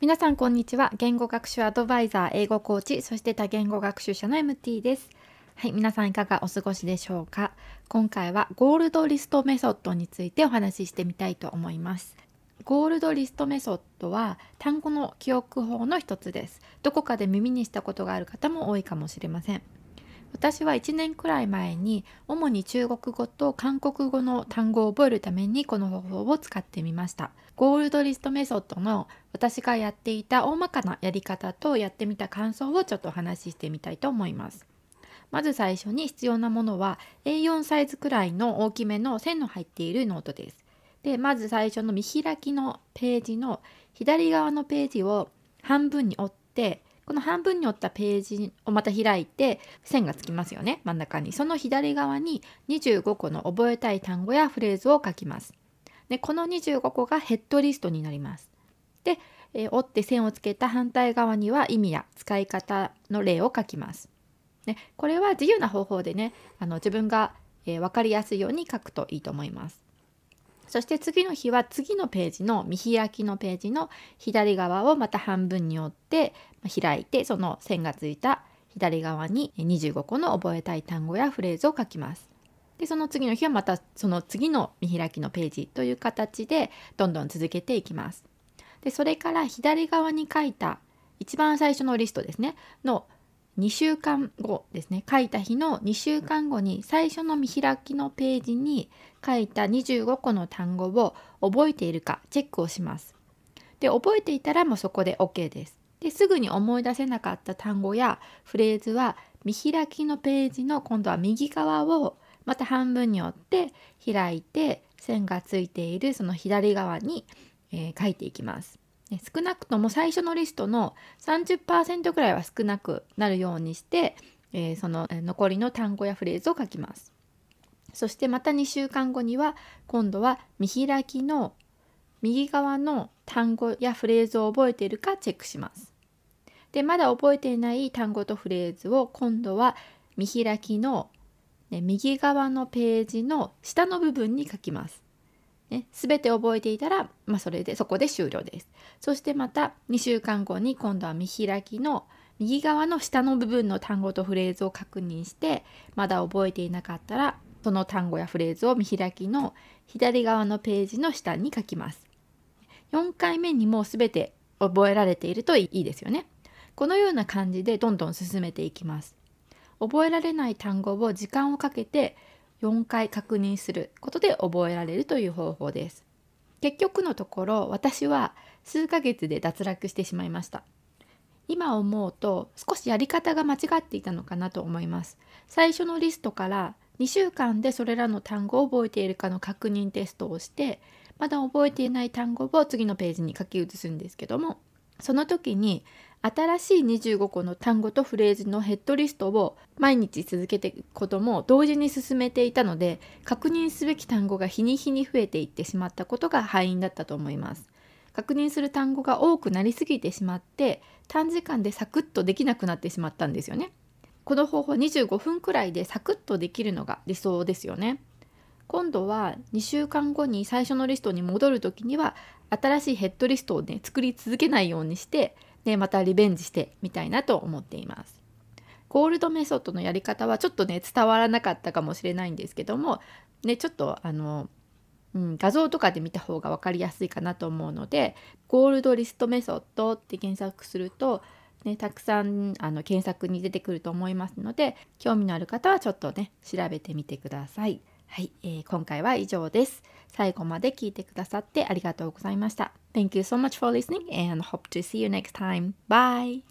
皆さんこんにちは。言語学習アドバイザー英語コーチそして多言語学習者の MT です。はい皆さんいかがお過ごしでしょうか？今回はゴールドリストメソッドについてお話ししてみたいと思います。ゴールドリストメソッドは単語の記憶法の一つです。どこかで耳にしたことがある方も多いかもしれません。私は1年くらい前に主に中国語と韓国語の単語を覚えるためにこの方法を使ってみました。ゴールドリストメソッドの私がやっていた大まかなやり方とやってみた感想をちょっとお話ししてみたいと思います。まず最初に必要なものは A4 サイズくらいの大きめの線の入っているノートです。でまず最初の見開きのページの左側のページを半分に折ってこの半分に折ったページをまた開いて線がつきますよね真ん中に。その左側に25個の覚えたい単語やフレーズを書きます。でこの25個がヘッドリストになります。で、えー、折って線をつけた反対側には意味や使い方の例を書きます。でこれは自由な方法でねあの自分が、えー、分かりやすいように書くといいと思います。そして次の日は次のページの見開きのページの左側をまた半分に折って開いてその線がついた左側に25個の覚えたい単語やフレーズを書きます。でその次の日はまたその次の見開きのページという形でどんどん続けていきます。でそれから左側に書いた一番最初のリストですねの2週間後ですね書いた日の2週間後に最初の見開きのページに書いた25個の単語を覚えているかチェックをします。で覚えていたらもうそこで OK です。ですぐに思い出せなかった単語やフレーズは見開きのページの今度は右側をまた半分に折って開いて線がついているその左側に、えー、書いていきます。少なくとも最初のリストの30%ぐらいは少なくなるようにして、えー、その残りの単語やフレーズを書きます。そしてまた2週間後には今度は見開きの右側の単語やフレーズを覚えているかチェックします。でまだ覚えていない単語とフレーズを今度は見開きの、ね、右側のページの下の部分に書きます。ね、全て覚えていたら、まあ、それでそこで終了です。そしてまた2週間後に今度は見開きの右側の下の部分の単語とフレーズを確認してまだ覚えていなかったらその単語やフレーズを見開きの左側のページの下に書きます。4回目にもう全て覚えられているといいですよね。このような感じでどんどん進めていきます。覚えられない単語を時間をかけて4回確認することで覚えられるという方法です。結局のところ私は数ヶ月で脱落してしまいました。今思うと少しやり方が間違っていたのかなと思います。最初のリストから2週間でそれらの単語を覚えているかの確認テストをしてまだ覚えていない単語を次のページに書き写すんですけどもその時に新しい25個の単語とフレーズのヘッドリストを毎日続けていくことも同時に進めていたので確認すべき単語が日に日に増えていってしまったことが敗因だったと思います。確認する単語が多くなりすぎてしまって短時間でサクッとできなくなってしまったんですよね。この方法25分くらいでサクッとできるのが理想ですよね。今度は2週間後に最初のリストに戻る時には新しいヘッドリストをね作り続けないようにしてでまたリベンジしてみたいなと思っています。ゴールドメソッドのやり方はちょっとね伝わらなかったかもしれないんですけどもねちょっとあの、うん、画像とかで見た方が分かりやすいかなと思うのでゴールドリストメソッドって検索するとね、たくさんあの検索に出てくると思いますので興味のある方はちょっとね調べてみてください。はい、えー、今回は以上です。最後まで聞いてくださってありがとうございました。Thank you so much for listening and hope to see you next time. Bye!